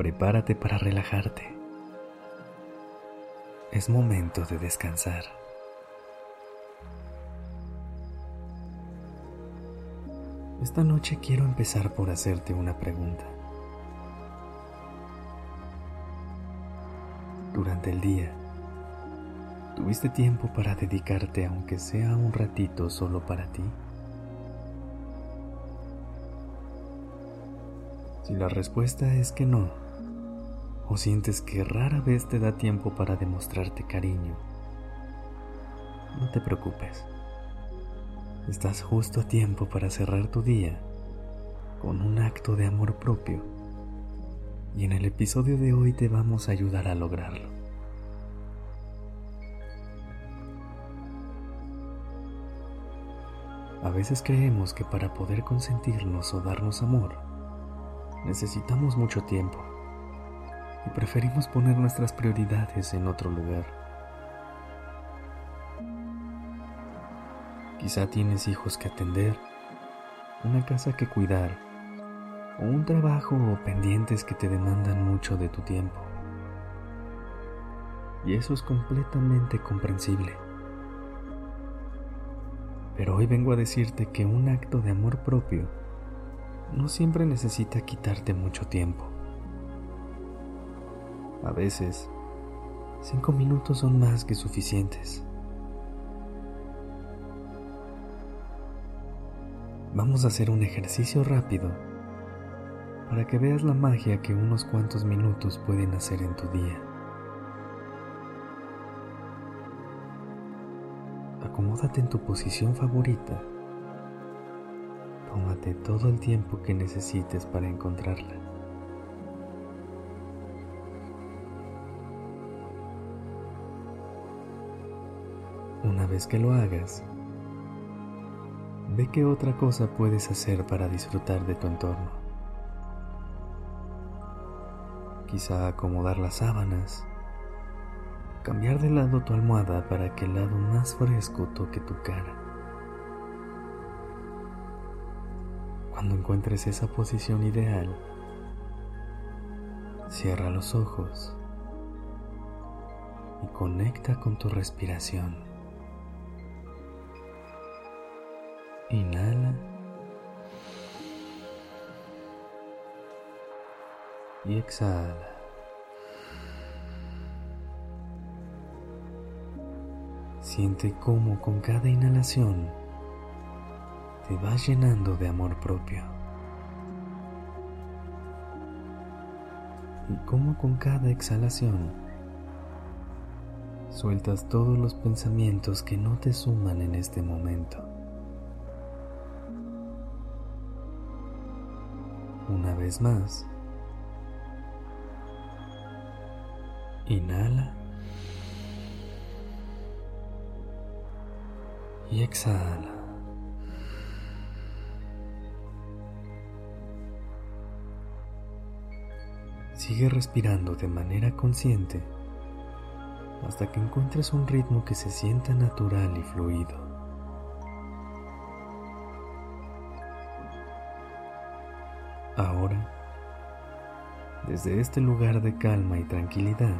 Prepárate para relajarte. Es momento de descansar. Esta noche quiero empezar por hacerte una pregunta. Durante el día, ¿tuviste tiempo para dedicarte aunque sea un ratito solo para ti? Si la respuesta es que no, o sientes que rara vez te da tiempo para demostrarte cariño, no te preocupes. Estás justo a tiempo para cerrar tu día con un acto de amor propio y en el episodio de hoy te vamos a ayudar a lograrlo. A veces creemos que para poder consentirnos o darnos amor, necesitamos mucho tiempo preferimos poner nuestras prioridades en otro lugar. Quizá tienes hijos que atender, una casa que cuidar o un trabajo o pendientes que te demandan mucho de tu tiempo. Y eso es completamente comprensible. Pero hoy vengo a decirte que un acto de amor propio no siempre necesita quitarte mucho tiempo. A veces, cinco minutos son más que suficientes. Vamos a hacer un ejercicio rápido para que veas la magia que unos cuantos minutos pueden hacer en tu día. Acomódate en tu posición favorita Tómate todo el tiempo que necesites para encontrarla. Una vez que lo hagas, ve qué otra cosa puedes hacer para disfrutar de tu entorno. Quizá acomodar las sábanas, cambiar de lado tu almohada para que el lado más fresco toque tu cara. Cuando encuentres esa posición ideal, cierra los ojos y conecta con tu respiración. Inhala y exhala. Siente cómo con cada inhalación te vas llenando de amor propio. Y como con cada exhalación sueltas todos los pensamientos que no te suman en este momento. Una vez más, inhala y exhala. Sigue respirando de manera consciente hasta que encuentres un ritmo que se sienta natural y fluido. Ahora, desde este lugar de calma y tranquilidad,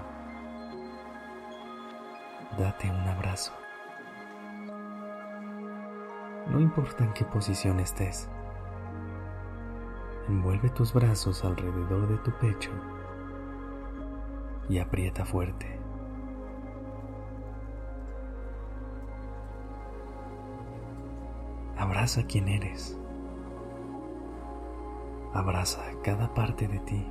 date un abrazo. No importa en qué posición estés, envuelve tus brazos alrededor de tu pecho y aprieta fuerte. Abraza quien eres. Abraza cada parte de ti.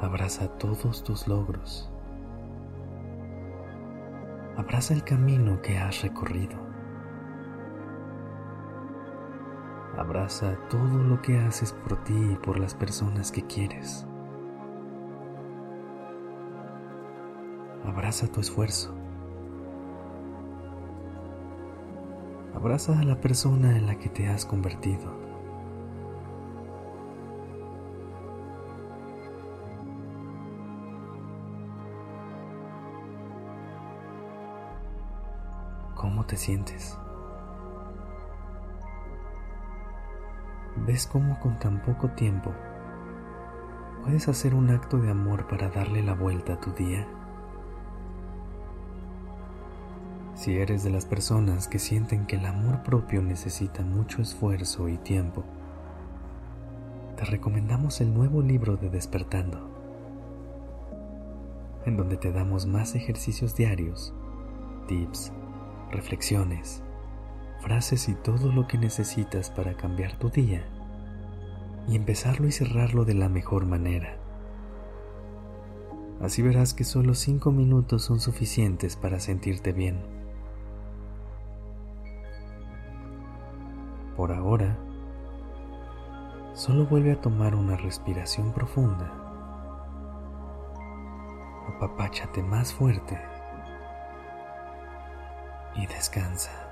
Abraza todos tus logros. Abraza el camino que has recorrido. Abraza todo lo que haces por ti y por las personas que quieres. Abraza tu esfuerzo. Abraza a la persona en la que te has convertido. ¿Cómo te sientes? ¿Ves cómo con tan poco tiempo puedes hacer un acto de amor para darle la vuelta a tu día? Si eres de las personas que sienten que el amor propio necesita mucho esfuerzo y tiempo, te recomendamos el nuevo libro de Despertando, en donde te damos más ejercicios diarios, tips, reflexiones, frases y todo lo que necesitas para cambiar tu día y empezarlo y cerrarlo de la mejor manera. Así verás que solo cinco minutos son suficientes para sentirte bien. Por ahora, solo vuelve a tomar una respiración profunda. Apapáchate más fuerte y descansa.